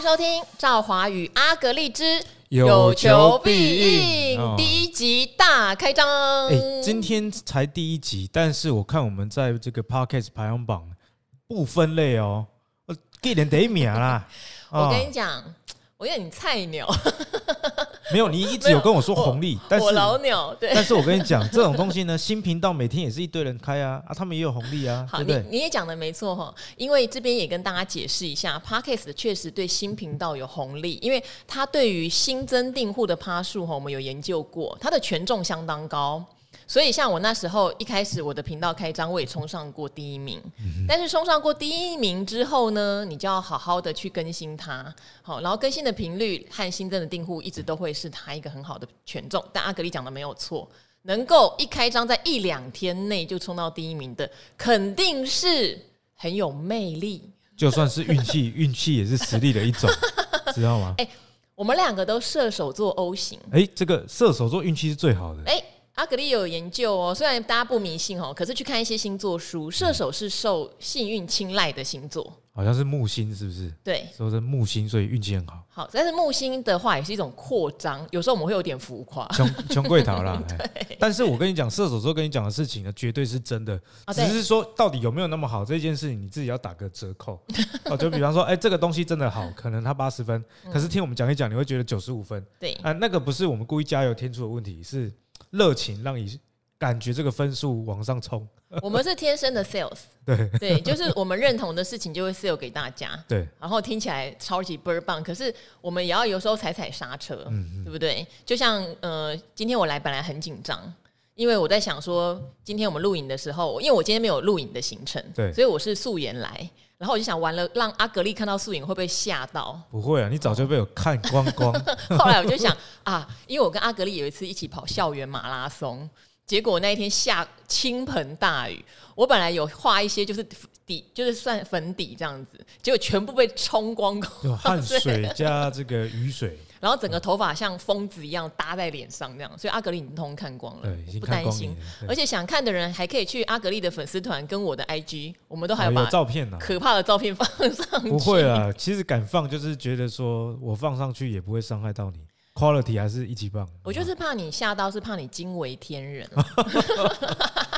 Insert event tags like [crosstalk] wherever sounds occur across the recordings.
迎收听赵华与阿格丽之有求必应第一集大开张。哎、欸，今天才第一集，但是我看我们在这个 Podcast 排行榜不分类哦，给人得一名啦。[laughs] 我跟你讲。我以为你菜鸟，没有，你一直有跟我说红利，但是我老鸟，对，但是我跟你讲，这种东西呢，新频道每天也是一堆人开啊，啊，他们也有红利啊，好，对？你你也讲的没错哈，因为这边也跟大家解释一下，Parkes 确实对新频道有红利，因为它对于新增订户的趴数哈，我们有研究过，它的权重相当高。所以，像我那时候一开始我的频道开张，我也冲上过第一名。但是冲上过第一名之后呢，你就要好好的去更新它，好，然后更新的频率和新增的订户一直都会是它一个很好的权重。但阿格力讲的没有错，能够一开张在一两天内就冲到第一名的，肯定是很有魅力。就算是运气，[laughs] 运气也是实力的一种，[laughs] 知道吗？哎，我们两个都射手座 O 型，哎，这个射手座运气是最好的，哎。阿格力有研究哦，虽然大家不迷信哦，可是去看一些星座书，射手是受幸运青睐的星座，好像是木星，是不是？对，说是木星，所以运气很好。好，但是木星的话也是一种扩张，有时候我们会有点浮夸，穷穷贵逃啦。[laughs] 对，但是我跟你讲，射手座跟你讲的事情呢，绝对是真的，只是说到底有没有那么好这件事情，你自己要打个折扣 [laughs] 哦。就比方说，哎，这个东西真的好，可能它八十分，可是听我们讲一讲，你会觉得九十五分。对，啊，那个不是我们故意加油添醋的问题，是热情让你。感觉这个分数往上冲，[laughs] 我们是天生的 sales，[laughs] 对对，就是我们认同的事情就会 sell 给大家，对，然后听起来超级倍儿棒，可是我们也要有时候踩踩刹车，对不对？就像呃，今天我来本来很紧张，因为我在想说，今天我们录影的时候，因为我今天没有录影的行程，对，所以我是素颜来，然后我就想完了，让阿格力看到素颜会不会吓到？不会啊，你早就被我看光光。[laughs] 后来我就想啊，因为我跟阿格力有一次一起跑校园马拉松。结果那一天下倾盆大雨，我本来有画一些就是底，就是算粉底这样子，结果全部被冲光光，有汗水 [laughs] 加这个雨水，然后整个头发像疯子一样搭在脸上那样，所以阿格力已经通通看光了，对，不担心。而且想看的人还可以去阿格力的粉丝团跟我的 IG，我们都还有把照片呢，可怕的照片放上去。不会啊，其实敢放就是觉得说我放上去也不会伤害到你。quality 还是一级棒，我就是怕你吓到，是怕你惊为天人。[laughs]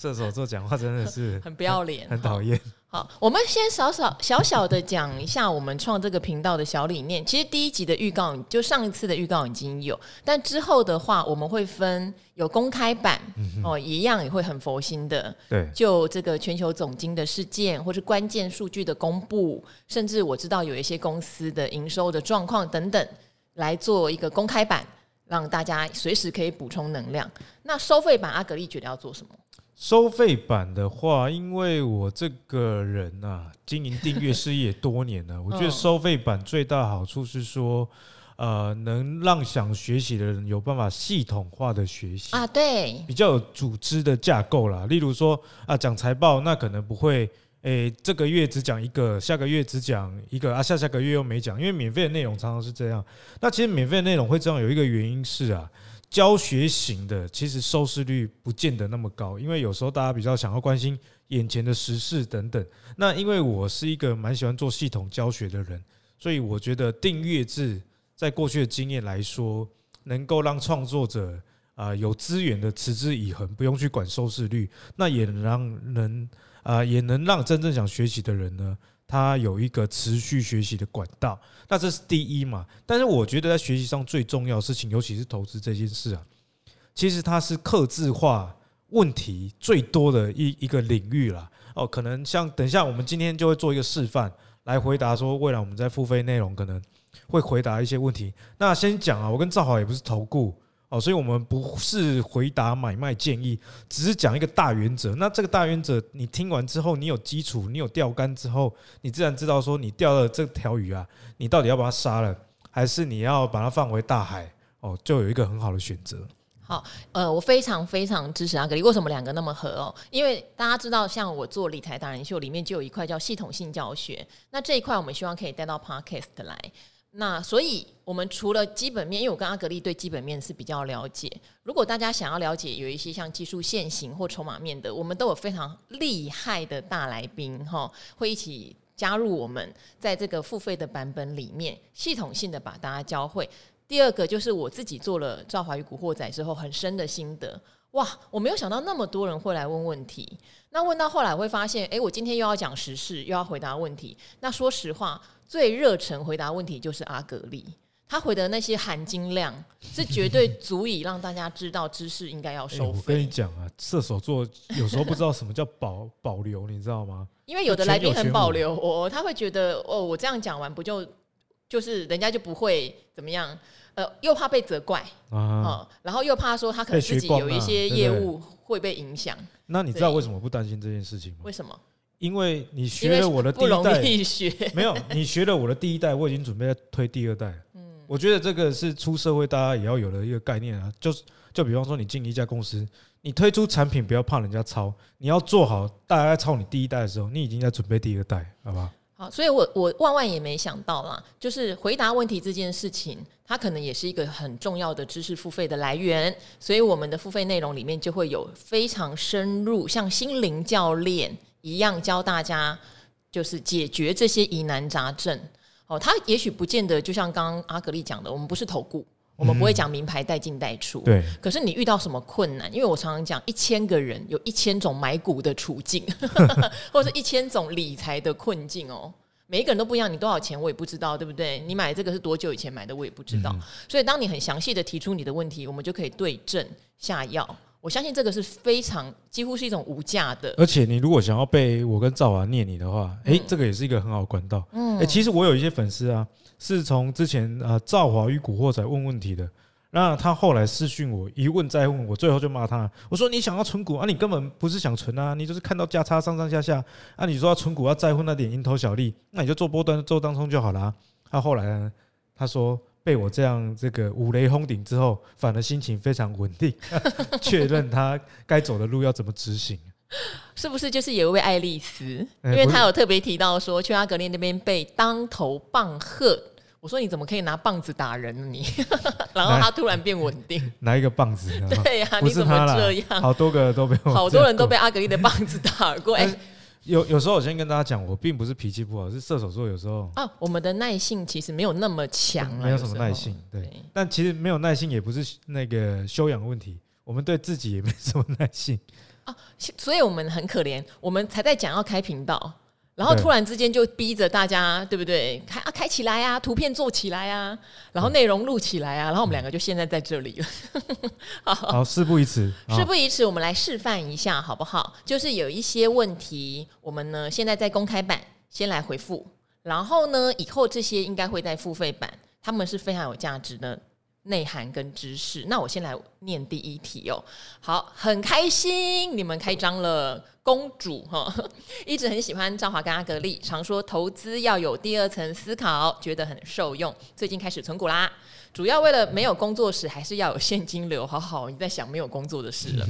射手座讲话真的是 [laughs] 很不要脸，很讨厌。好，我们先少少小小的讲一下我们创这个频道的小理念。其实第一集的预告，就上一次的预告已经有，但之后的话，我们会分有公开版哦，一样也会很佛心的。对，就这个全球总经的事件，或是关键数据的公布，甚至我知道有一些公司的营收的状况等等。来做一个公开版，让大家随时可以补充能量。那收费版，阿格力觉得要做什么？收费版的话，因为我这个人啊，经营订阅事业多年了，[laughs] 我觉得收费版最大好处是说，呃，能让想学习的人有办法系统化的学习啊，对，比较有组织的架构啦。例如说啊，讲财报，那可能不会。诶、欸，这个月只讲一个，下个月只讲一个啊，下下个月又没讲，因为免费的内容常常是这样。那其实免费的内容会这样，有一个原因是啊，教学型的其实收视率不见得那么高，因为有时候大家比较想要关心眼前的时事等等。那因为我是一个蛮喜欢做系统教学的人，所以我觉得订阅制在过去的经验来说，能够让创作者啊有资源的持之以恒，不用去管收视率，那也让人。啊、也能让真正想学习的人呢，他有一个持续学习的管道。那这是第一嘛。但是我觉得在学习上最重要的事情，尤其是投资这件事啊，其实它是刻制化问题最多的一一个领域啦。哦，可能像等一下我们今天就会做一个示范，来回答说未来我们在付费内容可能会回答一些问题。那先讲啊，我跟赵豪也不是投顾。哦，所以我们不是回答买卖建议，只是讲一个大原则。那这个大原则，你听完之后，你有基础，你有钓竿之后，你自然知道说，你钓了这条鱼啊，你到底要把它杀了，还是你要把它放回大海？哦，就有一个很好的选择。好，呃，我非常非常支持阿格力。为什么两个那么合哦？因为大家知道，像我做理财达人秀里面就有一块叫系统性教学，那这一块我们希望可以带到 Podcast 来。那所以，我们除了基本面，因为我跟阿格力对基本面是比较了解。如果大家想要了解有一些像技术线型或筹码面的，我们都有非常厉害的大来宾哈，会一起加入我们，在这个付费的版本里面，系统性的把大家教会。第二个就是我自己做了《赵华与古惑仔》之后很深的心得，哇，我没有想到那么多人会来问问题。那问到后来会发现，诶，我今天又要讲时事，又要回答问题。那说实话，最热忱回答问题就是阿格力。他回的那些含金量是绝对足以让大家知道知识应该要收费。我跟你讲啊，射手座有时候不知道什么叫保 [laughs] 保留，你知道吗？因为有的来宾很保留，我他会觉得哦，我这样讲完不就就是人家就不会怎么样？呃，又怕被责怪啊、嗯，然后又怕说他可能自己有一些业务会被影响。那你知道为什么不担心这件事情吗？为什么？因为你学了我的第一代。[laughs] 没有，你学了我的第一代，我已经准备在推第二代。我觉得这个是出社会大家也要有的一个概念啊，就是就比方说你进一家公司，你推出产品不要怕人家抄，你要做好大家在抄你第一代的时候，你已经在准备第二代，好吧好？好，所以我我万万也没想到啦，就是回答问题这件事情，它可能也是一个很重要的知识付费的来源，所以我们的付费内容里面就会有非常深入，像心灵教练一样教大家，就是解决这些疑难杂症。哦，他也许不见得就像刚刚阿格力讲的，我们不是投顾，我们不会讲名牌带进带出。对。可是你遇到什么困难？因为我常常讲，一千个人有一千种买股的处境，[laughs] 或者是一千种理财的困境哦。每一个人都不一样，你多少钱我也不知道，对不对？你买这个是多久以前买的，我也不知道。所以当你很详细的提出你的问题，我们就可以对症下药。我相信这个是非常几乎是一种无价的，而且你如果想要被我跟赵华念你的话，诶，这个也是一个很好的管道。嗯，诶，其实我有一些粉丝啊，是从之前啊赵华与古惑仔问问题的，那他后来私讯我一问再问，我最后就骂他，我说你想要存股啊，你根本不是想存啊，你就是看到价差上上下下啊，你说要存股要在乎那点蝇头小利，那你就做波段做当中就好了。他后来呢，他说。被我这样这个五雷轰顶之后，反而心情非常稳定，[laughs] 确认他该走的路要怎么执行，是不是就是有一位爱丽丝？因为她有特别提到说，去阿格力那边被当头棒喝。我说你怎么可以拿棒子打人呢？你，[laughs] 然后他突然变稳定，[laughs] 拿一个棒子？对呀、啊，你怎么这样？好多个都被，好多人都被阿格力的棒子打过。哎。有有时候我先跟大家讲，我并不是脾气不好，是射手座有时候啊，我们的耐性其实没有那么强，没有什么耐性，对，对。但其实没有耐性也不是那个修养问题，我们对自己也没什么耐性啊，所以我们很可怜，我们才在讲要开频道。然后突然之间就逼着大家，对不对？开啊，开起来啊，图片做起来啊，然后内容录起来啊，然后我们两个就现在在这里了。[laughs] 好，好，事不宜迟，事不宜迟，我们来示范一下好不好？就是有一些问题，我们呢现在在公开版先来回复，然后呢以后这些应该会在付费版，他们是非常有价值的。内涵跟知识，那我先来念第一题哦。好，很开心你们开张了，公主哈，一直很喜欢赵华跟阿格力，常说投资要有第二层思考，觉得很受用。最近开始存股啦。主要为了没有工作时还是要有现金流。好好，你在想没有工作的事了。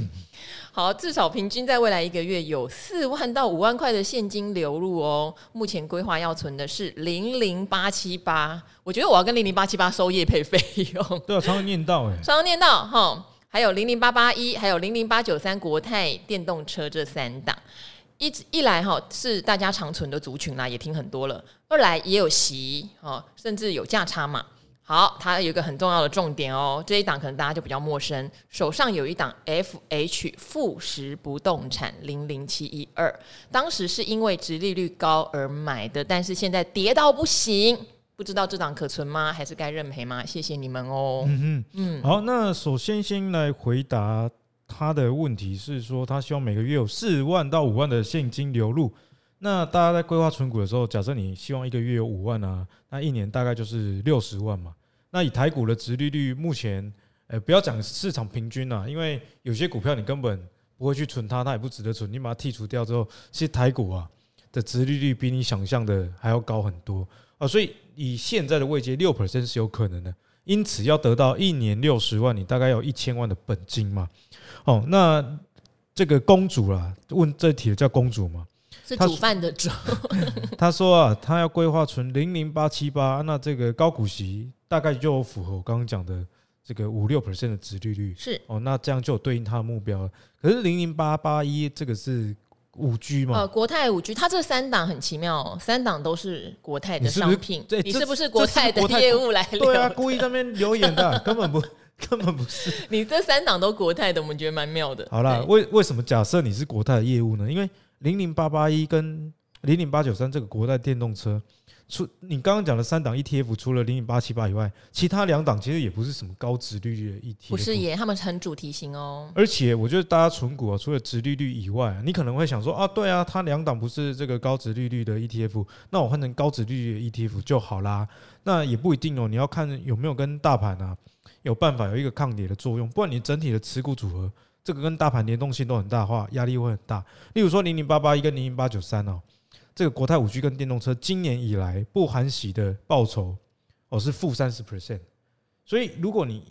好，至少平均在未来一个月有四万到五万块的现金流入哦。目前规划要存的是零零八七八，我觉得我要跟零零八七八收业配费用。对啊，常常念到哎，[laughs] 常常念到哈。还有零零八八一，还有零零八九三国泰电动车这三档，一一来哈是大家常存的族群啦，也听很多了。二来也有息哦，甚至有价差嘛。好，它有一个很重要的重点哦，这一档可能大家就比较陌生。手上有一档 FH 富时不动产零零七一二，当时是因为殖利率高而买的，但是现在跌到不行，不知道这档可存吗？还是该认赔吗？谢谢你们哦。嗯嗯嗯。好，那首先先来回答他的问题是说，他希望每个月有四万到五万的现金流入。那大家在规划存股的时候，假设你希望一个月有五万啊，那一年大概就是六十万嘛。那以台股的殖利率，目前，呃，不要讲市场平均啦，因为有些股票你根本不会去存它，它也不值得存。你把它剔除掉之后，其实台股啊的殖利率比你想象的还要高很多啊，所以以现在的位阶，六 percent 是有可能的。因此要得到一年六十万，你大概有一千万的本金嘛。哦，那这个公主啦，问这题的叫公主嘛？是煮饭的主。[laughs] 他说啊，他要规划存零零八七八，那这个高股息。大概就符合我刚刚讲的这个五六 percent 的值利率，是哦，那这样就有对应他的目标了。可是零零八八一这个是五 G 嘛。呃，国泰五 G，它这三档很奇妙哦，三档都是国泰的商品。对，你是不是国泰的业务来？对啊，故意在那边留言的，[laughs] 根本不，根本不是。你这三档都国泰的，我们觉得蛮妙的。好啦，为为什么假设你是国泰的业务呢？因为零零八八一跟零零八九三这个国代电动车。除你刚刚讲的三档 ETF，除了零零八七八以外，其他两档其实也不是什么高值利率的 ETF。不是耶，他们很主题型哦。而且我觉得大家存股啊，除了值利率以外，你可能会想说啊，对啊，它两档不是这个高值利率的 ETF，那我换成高值利率的 ETF 就好啦。那也不一定哦，你要看有没有跟大盘啊有办法有一个抗跌的作用，不然你整体的持股组合这个跟大盘联动性都很大的话，压力会很大。例如说零零八八一跟零零八九三哦。这个国泰五 G 跟电动车今年以来不含息的报酬哦是负三十 percent，所以如果你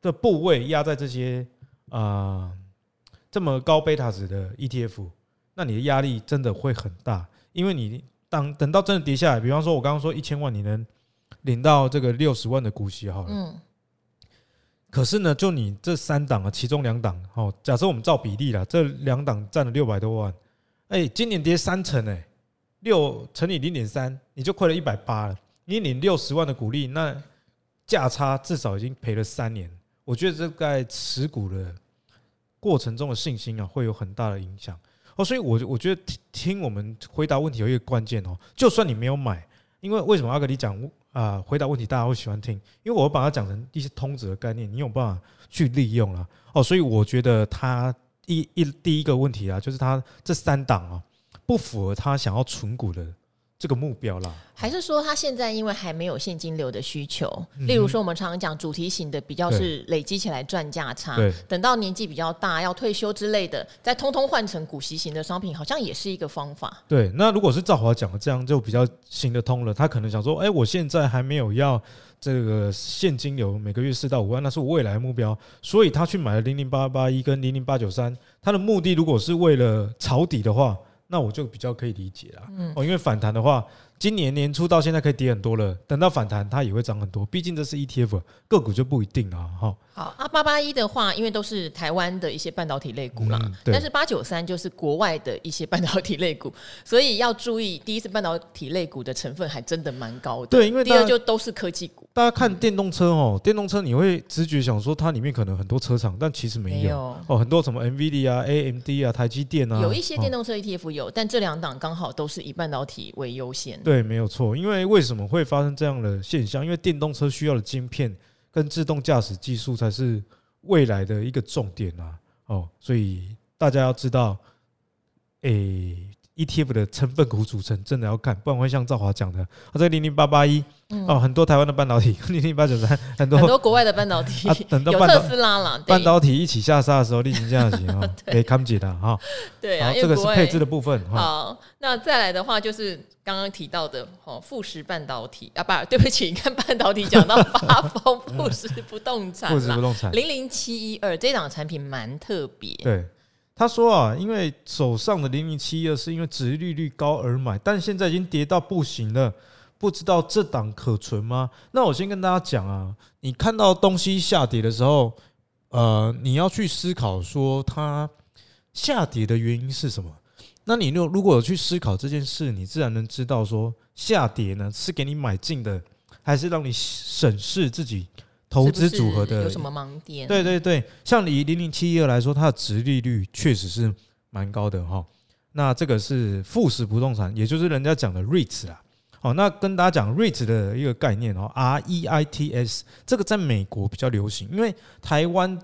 的部位压在这些啊、呃、这么高贝塔值的 ETF，那你的压力真的会很大，因为你当等到真的跌下来，比方说我刚刚说一千万你能领到这个六十万的股息好了，可是呢，就你这三档啊，其中两档哦，假设我们照比例啦，这两档占了六百多万，哎，今年跌三成哎。六乘以零点三，你就亏了一百八了。你领六十万的股利，那价差至少已经赔了三年。我觉得这在持股的过程中的信心啊，会有很大的影响哦。所以，我我觉得听听我们回答问题有一个关键哦。就算你没有买，因为为什么阿格里讲啊？回答问题大家会喜欢听，因为我把它讲成一些通则的概念，你有办法去利用了哦。所以，我觉得他一一第一个问题啊，就是他这三档啊。不符合他想要存股的这个目标啦，还是说他现在因为还没有现金流的需求？例如说我们常常讲主题型的比较是累积起来赚价差，等到年纪比较大要退休之类的，再通通换成股息型的商品，好像也是一个方法。对，那如果是赵华讲的这样，就比较行得通了。他可能想说，哎，我现在还没有要这个现金流，每个月四到五万，那是我未来的目标，所以他去买了零零八八一跟零零八九三，他的目的如果是为了抄底的话。那我就比较可以理解了，哦，因为反弹的话，今年年初到现在可以跌很多了，等到反弹它也会涨很多，毕竟这是 ETF 个股就不一定了哈。好，啊八八一的话，因为都是台湾的一些半导体类股啦，但是八九三就是国外的一些半导体类股，所以要注意，第一是半导体类股的成分还真的蛮高的，对，因为第二就都是科技股。大家看电动车哦，电动车你会直觉想说它里面可能很多车厂，但其实没有哦，很多什么 NVIDIA 啊、AMD 啊、台积电啊，有一些电动车 ETF 有，但这两档刚好都是以半导体为优先。对，没有错。因为为什么会发生这样的现象？因为电动车需要的晶片跟自动驾驶技术才是未来的一个重点啊！哦，所以大家要知道，诶。ETF 的成分股组成真的要看，不然会像赵华讲的，他在零零八八一哦，很多台湾的半导体，[laughs] 零零八九三很多很多国外的半导体，[laughs] 啊、等到有特斯拉了，半导体一起下杀的时候，立即这样行啊，可以看不起的哈。对啊，这个是配置的部分。好，那再来的话就是刚刚提到的哦，富时半导体啊，不，对不起，你看半导体讲到发疯，[laughs] 富时不动产，富时不动产零零七一二这档产品蛮特别，对。他说啊，因为手上的零零七二是因为殖利率高而买，但现在已经跌到不行了，不知道这档可存吗？那我先跟大家讲啊，你看到东西下跌的时候，呃，你要去思考说它下跌的原因是什么。那你如如果有去思考这件事，你自然能知道说下跌呢是给你买进的，还是让你审视自己。投资组合的有什么盲点？对对对，像以零零七一二来说，它的值利率确实是蛮高的哈。那这个是富时不动产，也就是人家讲的 REITs 啦。好，那跟大家讲 REITs 的一个概念哦，R E I T S，这个在美国比较流行，因为台湾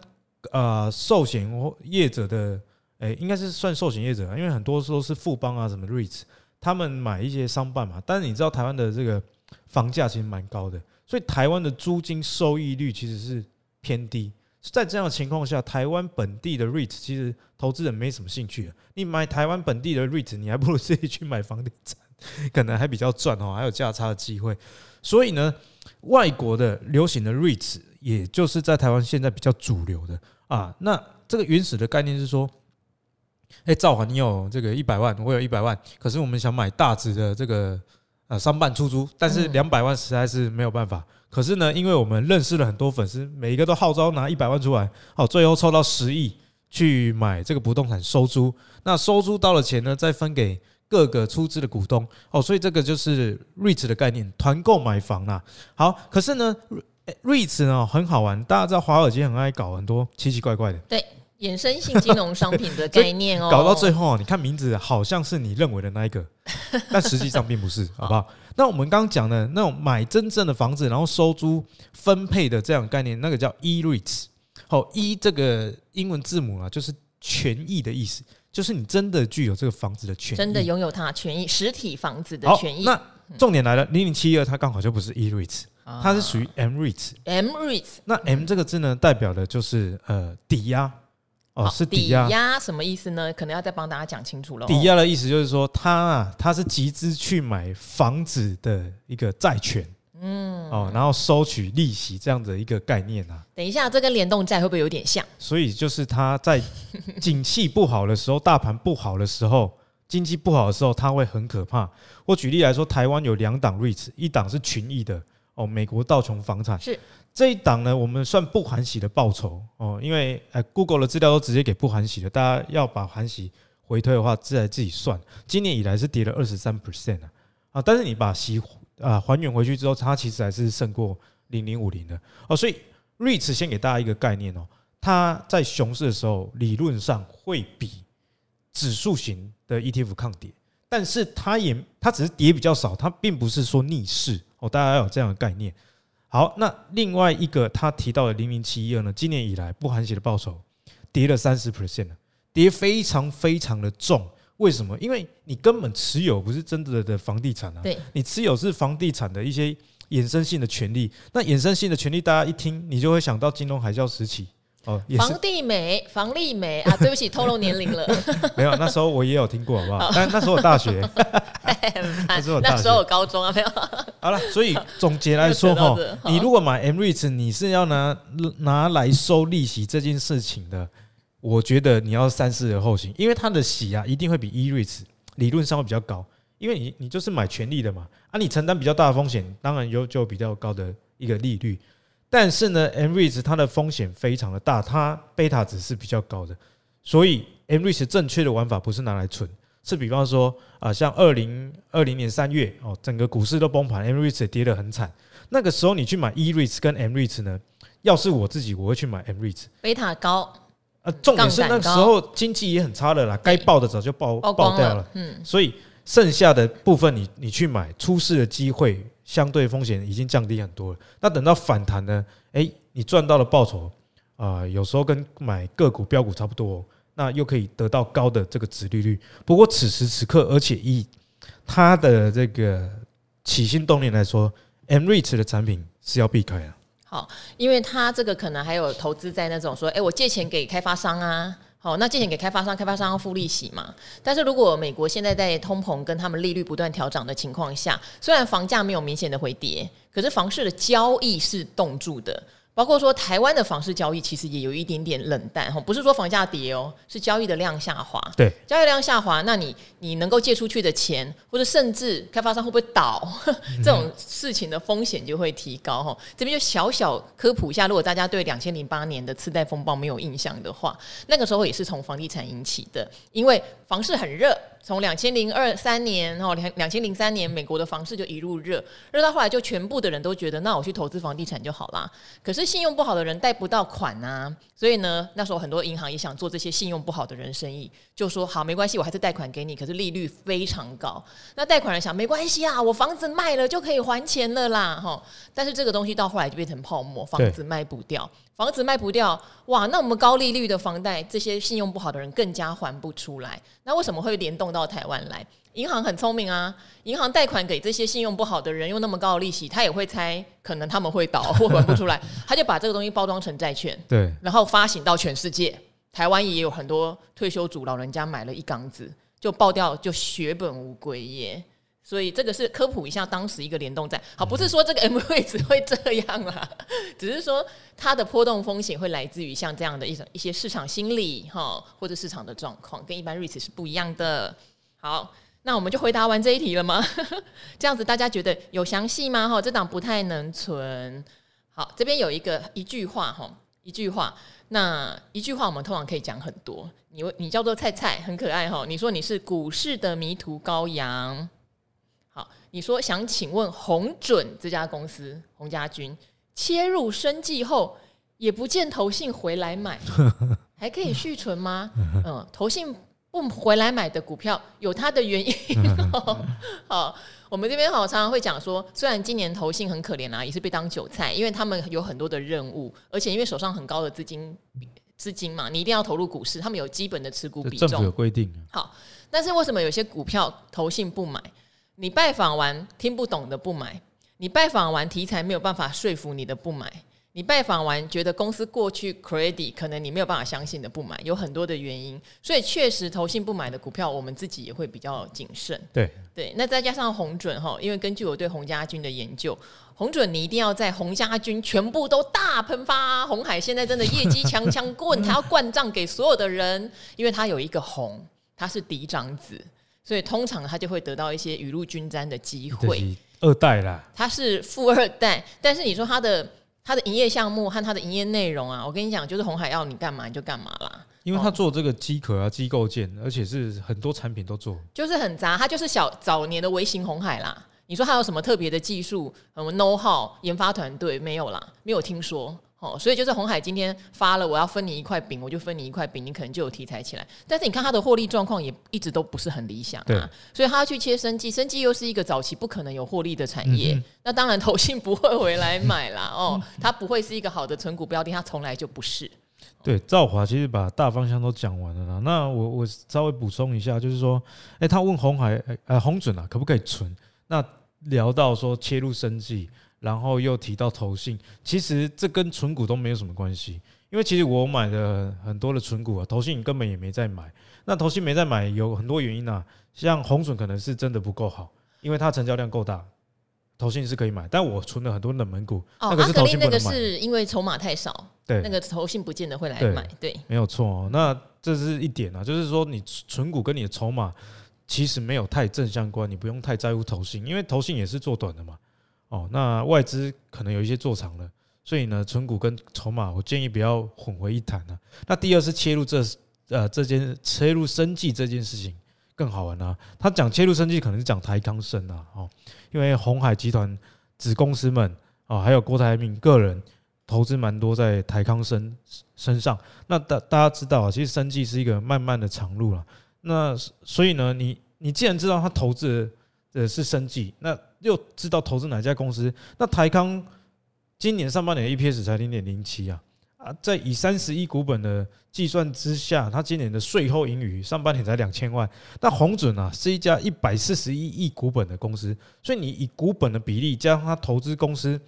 呃寿险业者的诶，应该是算寿险业者，因为很多都是富邦啊什么 REITs，他们买一些商办嘛。但是你知道台湾的这个房价其实蛮高的。所以台湾的租金收益率其实是偏低，在这样的情况下，台湾本地的 REIT 其实投资人没什么兴趣。你买台湾本地的 REIT，你还不如自己去买房地产，可能还比较赚哦，还有价差的机会。所以呢，外国的流行的 REIT，也就是在台湾现在比较主流的啊。那这个原始的概念是说，哎，赵华，你有这个一百万，我有一百万，可是我们想买大值的这个。啊，商办出租，但是两百万实在是没有办法。可是呢，因为我们认识了很多粉丝，每一个都号召拿一百万出来，好，最后凑到十亿，去买这个不动产收租，那收租到了钱呢，再分给各个出资的股东哦，所以这个就是 REITs 的概念，团购买房啦。好，可是呢，REITs 呢很好玩，大家知道华尔街很爱搞很多奇奇怪怪的，对，衍生性金融商品的 [laughs] 概念哦，搞到最后你看名字好像是你认为的那一个，[laughs] 但实际上并不是，好不好？那我们刚刚讲的那种买真正的房子，然后收租分配的这样概念，那个叫 E-REITs。好，E 这个英文字母啊，就是权益的意思，就是你真的具有这个房子的权益，真的拥有它权益，实体房子的权益。那重点来了，零零七二它刚好就不是 E-REITs，它是属于 M-REITs。M-REITs，那 M 这个字呢，代表的就是呃抵押哦，是抵押。抵押什么意思呢？可能要再帮大家讲清楚了。抵押的意思就是说，他啊，他是集资去买房子的一个债权。嗯，哦，然后收取利息这样的一个概念啊。等一下，这跟联动债会不会有点像？所以就是他在景气不好的时候，大盘不好的时候，经济不好的时候，它会很可怕。我举例来说，台湾有两档 REITs，一档是群益的哦，美国道琼房产是这一档呢，我们算不含息的报酬哦，因为呃 Google 的资料都直接给不含息的，大家要把含息回推的话，自然自己算。今年以来是跌了二十三 percent 啊，啊，但是你把息。啊，还原回去之后，它其实还是胜过零零五零的哦。所以 REITs 先给大家一个概念哦，它在熊市的时候理论上会比指数型的 ETF 抗跌，但是它也它只是跌比较少，它并不是说逆势哦。大家要有这样的概念。好，那另外一个他提到的零零七一二呢，今年以来不含息的报酬跌了三十 percent 了，跌非常非常的重。为什么？因为你根本持有不是真的的房地产啊，对，你持有是房地产的一些衍生性的权利。那衍生性的权利，大家一听，你就会想到金融海啸时期哦。房地美、房利美啊，[laughs] 对不起，透露年龄了。[laughs] 没有，那时候我也有听过，好不好？但 [laughs] 那时候我大学，那时候我高中啊，没有。好了，所以总结来说哈，你如果买 M-REITs，你是要拿拿来收利息这件事情的。我觉得你要三思而后行，因为它的息啊一定会比 E-REITs 理论上会比较高，因为你你就是买权利的嘛，啊你承担比较大的风险，当然有就比较高的一个利率。但是呢，M-REITs 它的风险非常的大，它贝塔值是比较高的，所以 M-REITs 正确的玩法不是拿来存，是比方说啊，像二零二零年三月哦，整个股市都崩盘，M-REITs 也跌得很惨，那个时候你去买 E-REITs 跟 M-REITs 呢，要是我自己，我会去买 M-REITs，贝塔高。呃，重点是那个时候经济也很差的啦，该爆的早就爆爆掉了，嗯，所以剩下的部分你你去买，出事的机会相对风险已经降低很多了。那等到反弹呢？诶，你赚到了报酬啊，有时候跟买个股标股差不多，那又可以得到高的这个值利率。不过此时此刻，而且以它的这个起心动念来说，M-REITs 的产品是要避开的。好，因为他这个可能还有投资在那种说，哎，我借钱给开发商啊，好，那借钱给开发商，开发商要付利息嘛。但是如果美国现在在通膨跟他们利率不断调涨的情况下，虽然房价没有明显的回跌，可是房市的交易是冻住的。包括说台湾的房市交易其实也有一点点冷淡哈，不是说房价跌哦，是交易的量下滑。对，交易量下滑，那你你能够借出去的钱，或者甚至开发商会不会倒，[laughs] 这种事情的风险就会提高哈。这边就小小科普一下，如果大家对两千零八年的次贷风暴没有印象的话，那个时候也是从房地产引起的，因为房市很热。从两千零二三年哦，两两千零三年，美国的房市就一路热，热到后来就全部的人都觉得，那我去投资房地产就好啦。可是信用不好的人贷不到款啊，所以呢，那时候很多银行也想做这些信用不好的人生意，就说好没关系，我还是贷款给你，可是利率非常高。那贷款人想没关系啊，我房子卖了就可以还钱了啦，哈。但是这个东西到后来就变成泡沫，房子卖不掉。房子卖不掉，哇！那我们高利率的房贷，这些信用不好的人更加还不出来。那为什么会联动到台湾来？银行很聪明啊，银行贷款给这些信用不好的人，用那么高的利息，他也会猜可能他们会倒 [laughs] 或还不出来，他就把这个东西包装成债券，对，然后发行到全世界。台湾也有很多退休族老人家买了一缸子，就爆掉，就血本无归耶。所以这个是科普一下当时一个联动债，好，不是说这个 [laughs] M-REITs 会这样啦，[laughs] 只是说它的波动风险会来自于像这样的一种一些市场心理哈，或者市场的状况，跟一般 REITs 是不一样的。好，那我们就回答完这一题了吗？[laughs] 这样子大家觉得有详细吗？哈，这档不太能存。好，这边有一个一句话哈，一句话。那一句话我们通常可以讲很多。你你叫做菜菜，很可爱哈。你说你是股市的迷途羔羊。好，你说想请问红准这家公司，洪家军切入生计后，也不见投信回来买，[laughs] 还可以续存吗？[laughs] 嗯，投信不回来买的股票有它的原因。[laughs] 好。我们这边好常常会讲说，虽然今年投信很可怜啊，也是被当韭菜，因为他们有很多的任务，而且因为手上很高的资金资金嘛，你一定要投入股市，他们有基本的持股比重，政府有规定。好，但是为什么有些股票投信不买？你拜访完听不懂的不买，你拜访完题材没有办法说服你的不买。你拜访完，觉得公司过去 credit 可能你没有办法相信的不买，有很多的原因，所以确实投信不买的股票，我们自己也会比较谨慎。对对，那再加上红准哈，因为根据我对洪家军的研究，红准你一定要在洪家军全部都大喷发，红海现在真的业绩强强棍，[laughs] 他要灌账给所有的人，因为他有一个红，他是嫡长子，所以通常他就会得到一些雨露均沾的机会。二代啦，他是富二代，但是你说他的。他的营业项目和他的营业内容啊，我跟你讲，就是红海要你干嘛你就干嘛啦。因为他做这个机壳啊、机构件，而且是很多产品都做，就是很杂。他就是小早年的微型红海啦。你说他有什么特别的技术、什么 know how、研发团队没有啦？没有听说。哦，所以就是红海今天发了，我要分你一块饼，我就分你一块饼，你可能就有题材起来。但是你看它的获利状况也一直都不是很理想啊，所以他要去切生计，生计又是一个早期不可能有获利的产业，嗯、那当然投信不会回来买啦。[laughs] 哦，它不会是一个好的存股标的，它从来就不是。对，赵华其实把大方向都讲完了啦。那我我稍微补充一下，就是说，哎、欸，他问红海，呃，红准啊，可不可以存？那聊到说切入生技。然后又提到投信，其实这跟存股都没有什么关系，因为其实我买的很多的存股啊，投信根本也没在买。那投信没在买有很多原因啊，像红准可能是真的不够好，因为它成交量够大，投信是可以买。但我存了很多冷门股，哦，那个是投信不能买，那个是因为筹码太少，对，那个投信不见得会来买，对，对没有错哦。那这是一点啊，就是说你存股跟你的筹码其实没有太正相关，你不用太在乎投信，因为投信也是做短的嘛。哦，那外资可能有一些做长了，所以呢，存股跟筹码，我建议不要混为一谈呢。那第二是切入这呃这件切入生技这件事情更好玩啊。他讲切入生技，可能是讲台康生啊，哦，因为鸿海集团子公司们啊，还有郭台铭个人投资蛮多在台康生身上。那大大家知道啊，其实生技是一个漫漫的长路了。那所以呢，你你既然知道他投资的是生技，那又知道投资哪家公司？那台康今年上半年的 EPS 才零点零七啊啊，在以三十亿股本的计算之下，它今年的税后盈余上半年才两千万。那鸿准啊是一家一百四十一亿股本的公司，所以你以股本的比例加上它投资公司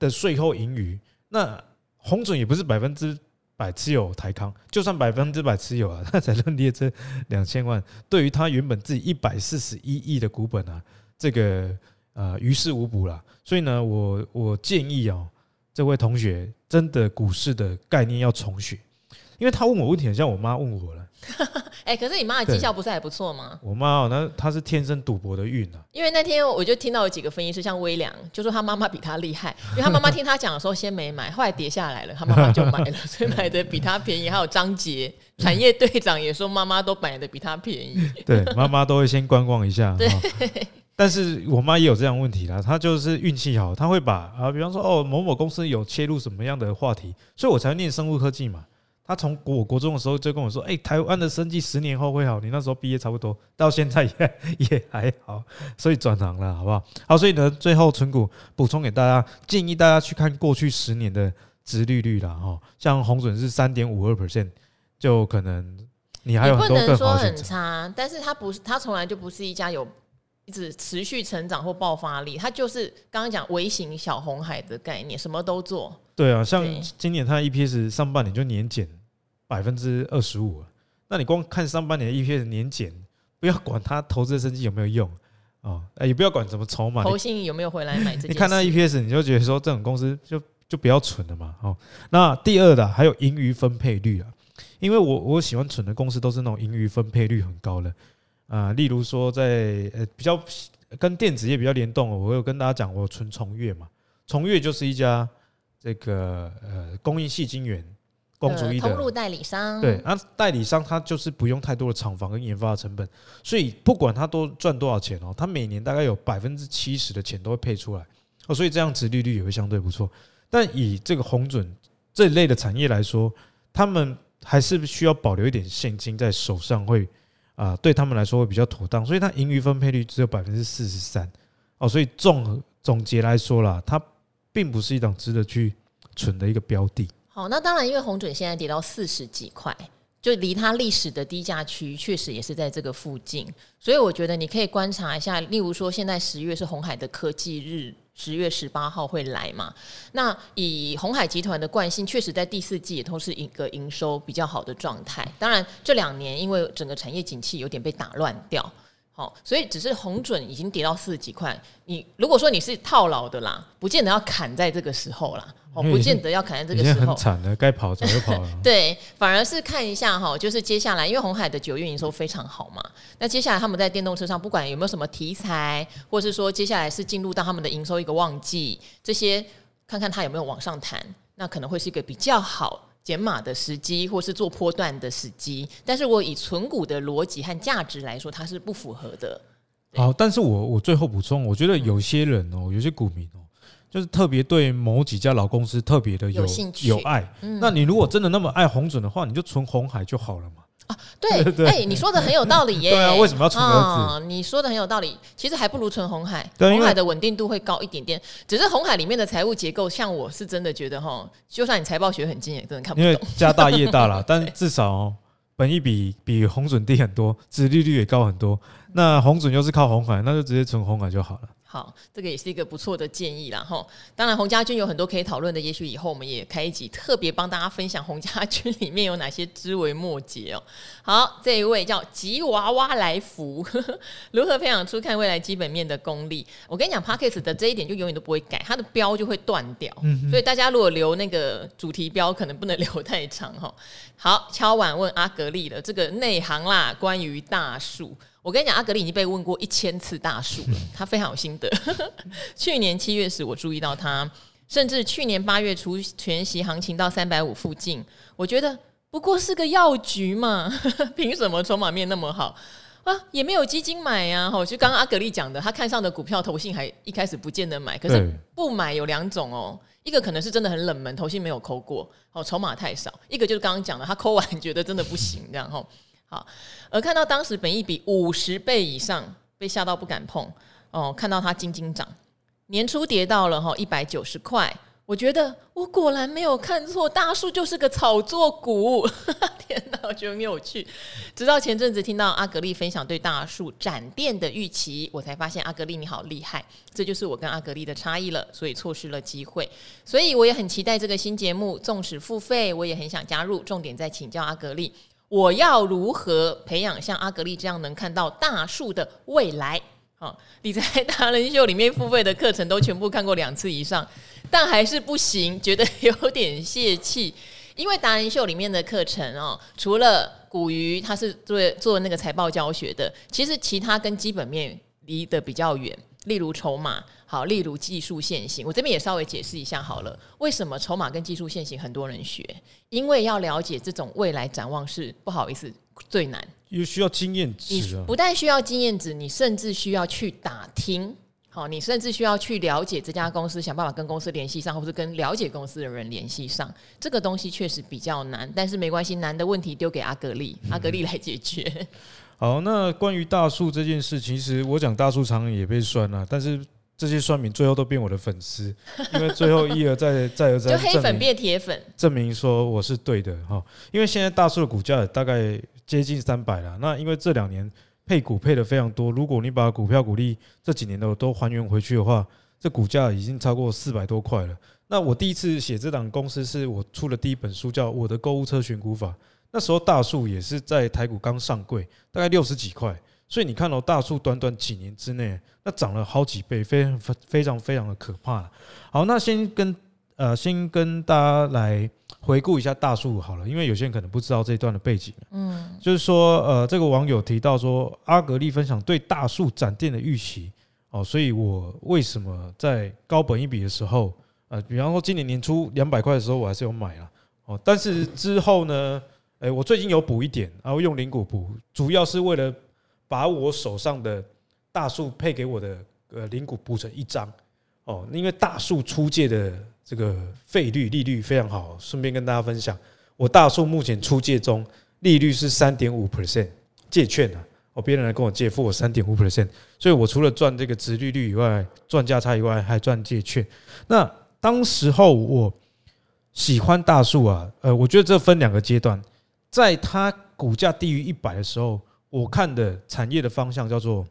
的税后盈余，那鸿准也不是百分之百持有台康，就算百分之百持有啊，[laughs] 那才认列这两千万。对于它原本自己一百四十一亿的股本啊，这个。呃，于事无补了，所以呢，我我建议哦，这位同学真的股市的概念要重学，因为他问我问题很像我妈问我了。[laughs] 哎，可是你妈的绩效不是还不错吗？我妈哦，那她是天生赌博的运啊。因为那天我就听到有几个分析师，像微良，就说他妈妈比他厉害，因为他妈妈听他讲的时候先没买，后来跌下来了，他妈妈就买了，所以买的比他便宜。还有张杰产业队长也说妈妈都买的比他便宜。对，妈妈都会先观望一下。[laughs] 对。但是我妈也有这样问题啦，她就是运气好，她会把啊，比方说哦，某某公司有切入什么样的话题，所以我才念生物科技嘛。她从我国中的时候就跟我说，哎，台湾的生计十年后会好，你那时候毕业差不多，到现在也 [laughs] 也还好，所以转行了，好不好？好，所以呢，最后存股补充给大家，建议大家去看过去十年的殖利率啦。哈，像红准是三点五二 percent，就可能你还有很多的。不能说很差，但是它不是，它从来就不是一家有。一直持续成长或爆发力，它就是刚刚讲微型小红海的概念，什么都做。对啊，像今年它的 EPS 上半年就年减百分之二十五，那你光看上半年的 EPS 年减，不要管它投资的升级有没有用啊，也不要管怎么筹码，投信有没有回来买这。你看它 EPS，你就觉得说这种公司就就不要蠢了嘛。哦，那第二的还有盈余分配率啊，因为我我喜欢蠢的公司都是那种盈余分配率很高的。啊，例如说在呃比较跟电子业比较联动，我有跟大家讲，我存崇越嘛，崇越就是一家这个呃供应系晶圆公主一的通路代理商。对，啊，代理商他就是不用太多的厂房跟研发的成本，所以不管他多赚多少钱哦，他每年大概有百分之七十的钱都会配出来哦，所以这样子利率也会相对不错。但以这个红准这一类的产业来说，他们还是需要保留一点现金在手上，会啊，对他们来说会比较妥当。所以它盈余分配率只有百分之四十三哦，所以综总结来说啦，它并不是一档值得去存的一个标的。好，那当然，因为红准现在跌到四十几块，就离它历史的低价区确实也是在这个附近，所以我觉得你可以观察一下。例如说，现在十月是红海的科技日，十月十八号会来嘛？那以红海集团的惯性，确实在第四季也都是一个营收比较好的状态。当然，这两年因为整个产业景气有点被打乱掉。好，所以只是红准已经跌到四十几块。你如果说你是套牢的啦，不见得要砍在这个时候啦。哦，不见得要砍在这个时候。很惨的，该跑早就跑了。[laughs] 对，反而是看一下哈，就是接下来，因为红海的九月营收非常好嘛。那接下来他们在电动车上，不管有没有什么题材，或是说接下来是进入到他们的营收一个旺季，这些看看它有没有往上弹，那可能会是一个比较好。减码的时机，或是做波段的时机，但是我以存股的逻辑和价值来说，它是不符合的。好，但是我我最后补充，我觉得有些人哦，有些股民哦，就是特别对某几家老公司特别的有，有兴趣、有爱。嗯、那你如果真的那么爱红准的话，你就存红海就好了嘛。啊，[laughs] 对，哎、欸，你说的很有道理耶。对啊，为什么要存儿子？嗯，你说的很有道理，其实还不如存红海。红海的稳定度会高一点点，只是红海里面的财务结构，像我是真的觉得哈，就算你财报学很精，也真的看不懂。因为家大业大啦，[laughs] 但至少哦，本益比比红准低很多，殖利率也高很多。那红准又是靠红海，那就直接存红海就好了。好，这个也是一个不错的建议啦。哈。当然，洪家军有很多可以讨论的，也许以后我们也开一集特别帮大家分享洪家军里面有哪些枝微末节哦。好，这一位叫吉娃娃来福，[laughs] 如何培养出看未来基本面的功力？我跟你讲 p o c k e t 的这一点就永远都不会改，它的标就会断掉。嗯，所以大家如果留那个主题标，可能不能留太长哈。好，敲碗问阿格力的这个内行啦，关于大树。我跟你讲，阿格力已经被问过一千次大树了，[laughs] 他非常有心得。[laughs] 去年七月时，我注意到他，甚至去年八月初全息行情到三百五附近，我觉得不过是个药局嘛，[laughs] 凭什么筹码面那么好啊？也没有基金买呀。吼，就刚刚阿格力讲的，他看上的股票，投信还一开始不见得买，可是不买有两种哦，一个可能是真的很冷门，投信没有抠过，哦，筹码太少；一个就是刚刚讲的，他抠完觉得真的不行，这样哈。好，而看到当时本益比五十倍以上，被吓到不敢碰哦。看到它惊惊涨，年初跌到了哈一百九十块，我觉得我果然没有看错，大树就是个炒作股。[laughs] 天哪，我觉得很有趣。直到前阵子听到阿格力分享对大树展店的预期，我才发现阿格力你好厉害，这就是我跟阿格力的差异了。所以错失了机会，所以我也很期待这个新节目。纵使付费，我也很想加入。重点在请教阿格力。我要如何培养像阿格力这样能看到大树的未来？好，理财达人秀里面付费的课程都全部看过两次以上，但还是不行，觉得有点泄气。因为达人秀里面的课程哦，除了股鱼，他是做做那个财报教学的，其实其他跟基本面离得比较远。例如筹码好，例如技术线型，我这边也稍微解释一下好了。为什么筹码跟技术线型很多人学？因为要了解这种未来展望是不好意思最难，也需要经验值啊。不但需要经验值，你甚至需要去打听，好，你甚至需要去了解这家公司，想办法跟公司联系上，或是跟了解公司的人联系上。这个东西确实比较难，但是没关系，难的问题丢给阿格力，阿格力来解决。嗯好，那关于大树这件事，其实我讲大树常常也被酸了，但是这些酸民最后都变我的粉丝，因为最后一而再，[laughs] 再而三，就黑粉变铁粉，证明说我是对的哈。因为现在大树的股价大概接近三百了，那因为这两年配股配的非常多，如果你把股票股利这几年的都还原回去的话，这股价已经超过四百多块了。那我第一次写这档公司，是我出了第一本书，叫《我的购物车选股法》。那时候大树也是在台股刚上柜，大概六十几块，所以你看到大树短短几年之内，那涨了好几倍，非常非常非常的可怕。好，那先跟呃先跟大家来回顾一下大树好了，因为有些人可能不知道这一段的背景。嗯，就是说呃这个网友提到说阿格力分享对大树展店的预期哦，所以我为什么在高本一笔的时候，呃，比方说今年年初两百块的时候，我还是有买了。哦。但是之后呢，哎，我最近有补一点，然后用零股补，主要是为了把我手上的大树配给我的呃零股补成一张哦，因为大树出借的这个费率利率非常好，顺便跟大家分享，我大树目前出借中利率是三点五 percent 借券啊。哦，别人来跟我借，付我三点五 percent，所以我除了赚这个殖利率以外，赚价差以外，还赚借券。那当时候我喜欢大树啊，呃，我觉得这分两个阶段，在它股价低于一百的时候，我看的产业的方向叫做，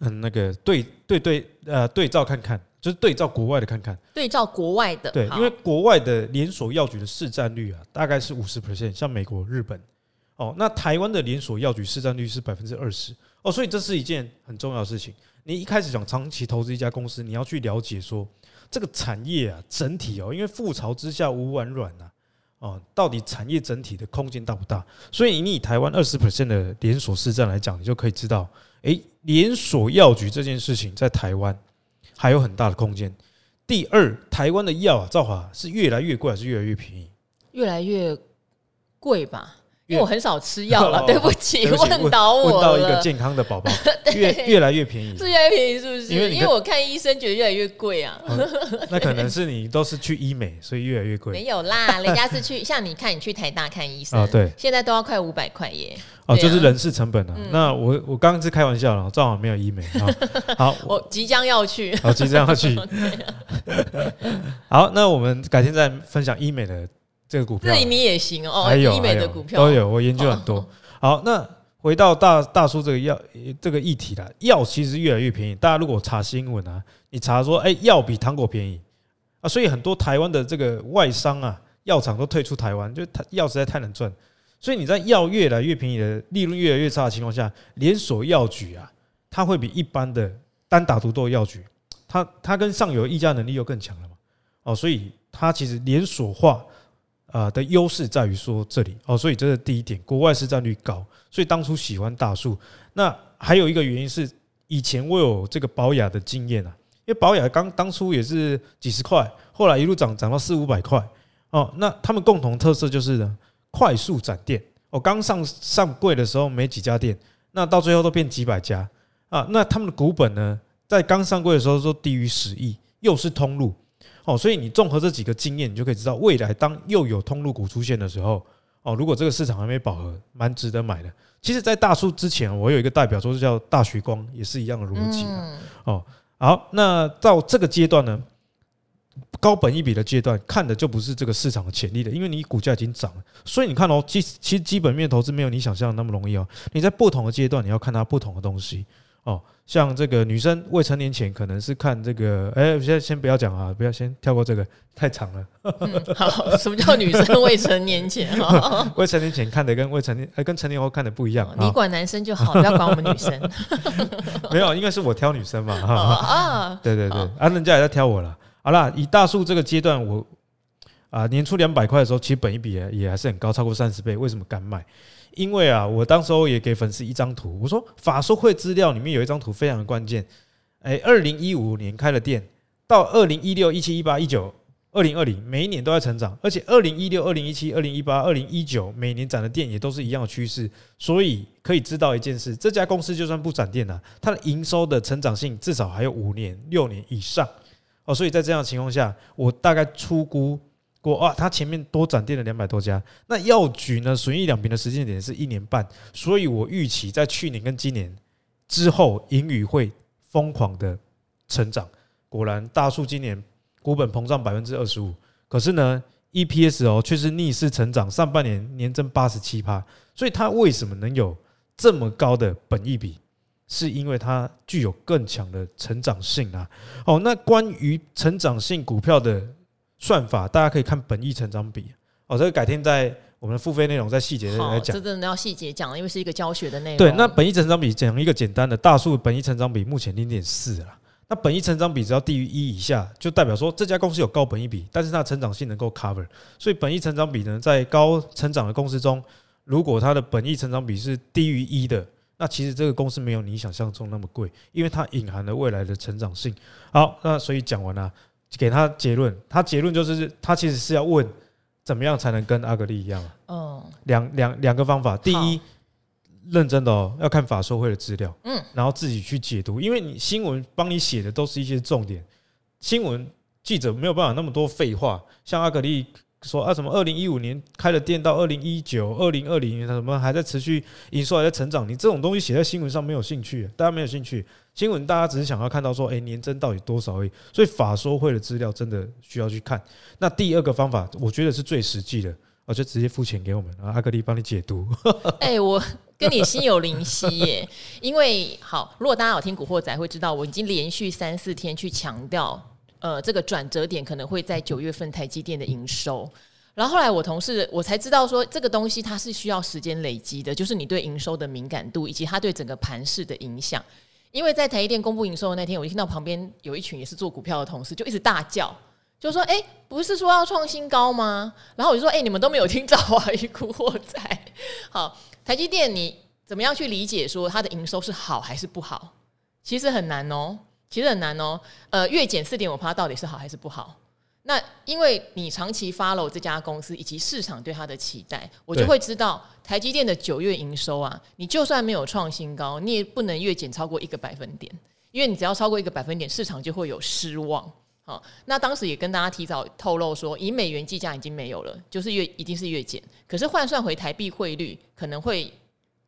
嗯，那个对对对，呃，对照看看，就是对照国外的看看，对照国外的，对，因为国外的连锁药局的市占率啊，大概是五十 percent，像美国、日本。哦，那台湾的连锁药局市占率是百分之二十哦，所以这是一件很重要的事情。你一开始想长期投资一家公司，你要去了解说这个产业啊整体哦，因为覆巢之下无完卵呐，哦，到底产业整体的空间大不大？所以你以台湾二十 percent 的连锁市占来讲，你就可以知道，诶，连锁药局这件事情在台湾还有很大的空间。第二，台湾的药啊，造法是越来越贵还是越来越便宜？越来越贵吧。因为我很少吃药了，[laughs] 对不起，[laughs] 问倒我问到一个健康的宝宝，[laughs] 越越来越便宜，是越来越便宜，是不是？因为因为我看医生觉得越来越贵啊。那可能是你都是去医美，所以越来越贵。没有啦，人家是去像你看，你去台大看医生，对，现在都要快五百块耶。哦，就是人事成本啊。那我我刚刚是开玩笑了，正好没有医美啊。好，我即将要去，好，即将要去。好，那我们改天再分享医美的。这个股票，这里你也行哦。还有医美的股票都有，我研究很多。好，那回到大大叔这个药这个议题了，药其实越来越便宜。大家如果查新闻啊，你查说，哎，药比糖果便宜啊，所以很多台湾的这个外商啊，药厂都退出台湾，就它药实在太难赚。所以你在药越来越便宜的利润越来越差的情况下，连锁药局啊，它会比一般的单打独斗的药局，它它跟上游议价能力又更强了嘛。哦，所以它其实连锁化。啊的优势在于说这里哦，所以这是第一点，国外市占率高，所以当初喜欢大树。那还有一个原因是，以前我有这个宝雅的经验啊，因为宝雅刚当初也是几十块，后来一路涨涨到四五百块哦。那他们共同特色就是呢，快速展店。我刚上上柜的时候没几家店，那到最后都变几百家啊。那他们的股本呢，在刚上柜的时候都低于十亿，又是通路。哦，所以你综合这几个经验，你就可以知道，未来当又有通路股出现的时候，哦，如果这个市场还没饱和，蛮值得买的。其实，在大树之前，我有一个代表作是叫大徐光，也是一样的逻辑。哦，好，那到这个阶段呢，高本一笔的阶段，看的就不是这个市场的潜力了，因为你股价已经涨了。所以你看哦，基其实基本面投资没有你想象的那么容易哦。你在不同的阶段，你要看它不同的东西。哦，像这个女生未成年前可能是看这个，哎，现在先不要讲啊，不要先跳过这个，太长了。[laughs] 嗯、好，什么叫女生 [laughs] 未成年前？[laughs] 未成年前看的跟未成年，呃，跟成年后看的不一样。你管男生就好，不要管我们女生。没有，应该是我挑女生嘛。啊，对对对，啊，人家也在挑我了。好啦，以大树这个阶段，我啊年初两百块的时候，其实本一比也也还是很高，超过三十倍。为什么敢买？因为啊，我当时候也给粉丝一张图，我说法说会资料里面有一张图非常的关键。哎，二零一五年开了店，到二零一六、一七、一八、一九、二零二零，每一年都在成长，而且二零一六、二零一七、二零一八、二零一九每年展的店也都是一样的趋势，所以可以知道一件事：这家公司就算不展店了，它的营收的成长性至少还有五年、六年以上哦。所以在这样的情况下，我大概初估。过啊，它前面多展店了两百多家，那药局呢？损益两平的时间点是一年半，所以我预期在去年跟今年之后，盈余会疯狂的成长。果然，大树今年股本膨胀百分之二十五，可是呢，EPS 哦却是逆势成长，上半年年增八十七趴。所以它为什么能有这么高的本益比？是因为它具有更强的成长性啊。哦，那关于成长性股票的。算法大家可以看本益成长比哦，这个改天在我们的付费内容在细节来讲，这真的要细节讲，因为是一个教学的内容。对，那本益成长比讲一个简单的，大数本益成长比目前零点四啦。那本益成长比只要低于一以下，就代表说这家公司有高本益比，但是它的成长性能够 cover。所以本益成长比呢，在高成长的公司中，如果它的本益成长比是低于一的，那其实这个公司没有你想象中那么贵，因为它隐含了未来的成长性。好，那所以讲完了。给他结论，他结论就是他其实是要问怎么样才能跟阿格力一样？嗯，两两两个方法，第一，认真的哦，要看法说会的资料，嗯，然后自己去解读，因为你新闻帮你写的都是一些重点，新闻记者没有办法那么多废话，像阿格力。说啊，什么二零一五年开了店到二零一九、二零二零年，什么还在持续营收还在成长？你这种东西写在新闻上没有兴趣，大家没有兴趣。新闻大家只是想要看到说，哎，年增到底多少而已。所以法说会的资料真的需要去看。那第二个方法，我觉得是最实际的，我就直接付钱给我们，然后阿格力帮你解读。[laughs] 哎，我跟你心有灵犀耶，[laughs] 因为好，如果大家有听古惑仔会知道，我已经连续三四天去强调。呃，这个转折点可能会在九月份台积电的营收，然后后来我同事我才知道说，这个东西它是需要时间累积的，就是你对营收的敏感度以及它对整个盘势的影响。因为在台积电公布营收的那天，我就听到旁边有一群也是做股票的同事就一直大叫，就说：“哎，不是说要创新高吗？”然后我就说：“哎，你们都没有听到啊，一古惑仔。”好，台积电你怎么样去理解说它的营收是好还是不好？其实很难哦。其实很难哦，呃，月减四点五趴到底是好还是不好？那因为你长期 follow 这家公司以及市场对它的期待，我就会知道台积电的九月营收啊，你就算没有创新高，你也不能月减超过一个百分点，因为你只要超过一个百分点，市场就会有失望。好，那当时也跟大家提早透露说，以美元计价已经没有了，就是月一定是月减，可是换算回台币汇率可能会，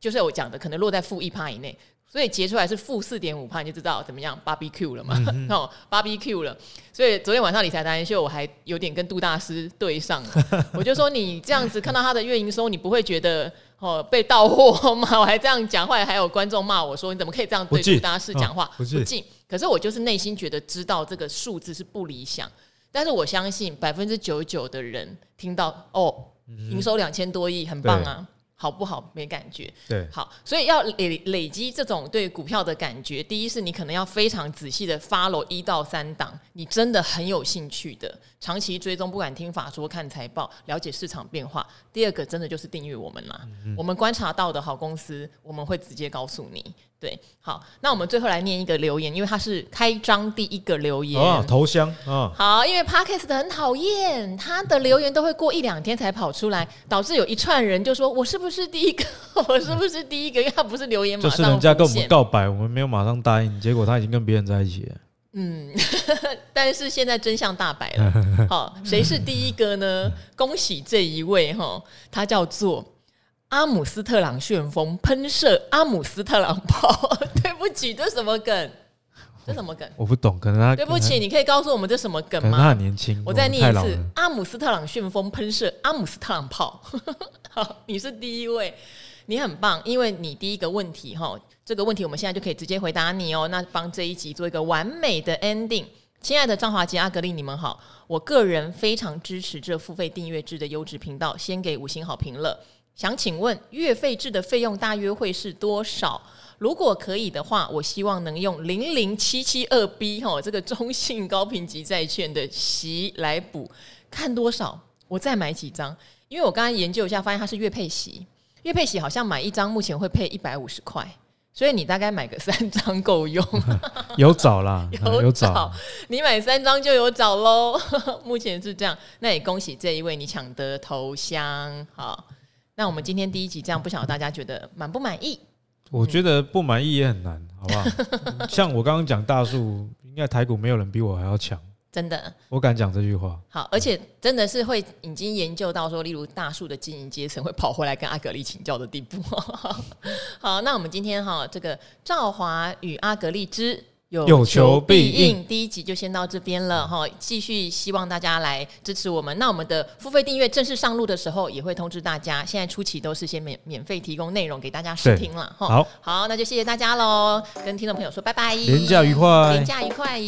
就是我讲的，可能落在负一趴以内。所以结出来是负四点五帕，你就知道怎么样 barbecue 了嘛？[laughs] 哦，barbecue 了。所以昨天晚上理财达人秀，我还有点跟杜大师对上了。我就说你这样子看到他的月营收，你不会觉得 [laughs] 哦被盗货吗？我还这样讲话，还有观众骂我说你怎么可以这样对杜大师讲话？不敬。可是我就是内心觉得知道这个数字是不理想，但是我相信百分之九十九的人听到哦，营收两千多亿，很棒啊。好不好？没感觉。对，好，所以要累累积这种对股票的感觉。第一是你可能要非常仔细的 follow 一到三档，你真的很有兴趣的，长期追踪，不管听法说、看财报、了解市场变化。第二个，真的就是订阅我们啦。嗯、我们观察到的好公司，我们会直接告诉你。对，好，那我们最后来念一个留言，因为它是开张第一个留言，哦、头香啊。哦、好，因为 Podcast 的很讨厌，他的留言都会过一两天才跑出来，导致有一串人就说：“我是不是第一个？[laughs] 我是不是第一个？”因为他不是留言马上，就是人家跟我们告白，我们没有马上答应，结果他已经跟别人在一起了。嗯，[laughs] 但是现在真相大白了。[laughs] 好，谁是第一个呢？恭喜这一位哈，他叫做。阿姆斯特朗旋风喷射阿姆斯特朗炮，对不起，这什么梗？这什么梗？我不懂，可能他对不起，你可以告诉我们这什么梗吗？他很年轻，我再念一次：阿姆斯特朗旋风喷射阿姆斯特朗炮。好，你是第一位，你很棒，因为你第一个问题哈，这个问题我们现在就可以直接回答你哦。那帮这一集做一个完美的 ending。亲爱的张华杰、阿格力，你们好，我个人非常支持这付费订阅制的优质频道，先给五星好评了。想请问月费制的费用大约会是多少？如果可以的话，我希望能用零零七七二 B 哈这个中信高评级债券的息来补，看多少我再买几张。因为我刚刚研究一下，发现它是月配息，月配息好像买一张目前会配一百五十块，所以你大概买个 [laughs] 三张够用。[laughs] 有找啦，[laughs] 有找，你买三张就有找喽。目前是这样，那也恭喜这一位你抢得头香好。那我们今天第一集这样，不晓得大家觉得满不满意？我觉得不满意也很难，好不好？像我刚刚讲大树，应该台股没有人比我还要强，真的，我敢讲这句话。好，而且真的是会已经研究到说，例如大树的经营阶层会跑回来跟阿格丽请教的地步。[laughs] 好，那我们今天哈，这个赵华与阿格丽之。有求必应，第一集就先到这边了哈，继续希望大家来支持我们。那我们的付费订阅正式上路的时候，也会通知大家。现在初期都是先免免费提供内容给大家试听了哈。好，好，那就谢谢大家喽，跟听众朋友说拜拜，廉价愉快，廉价愉快。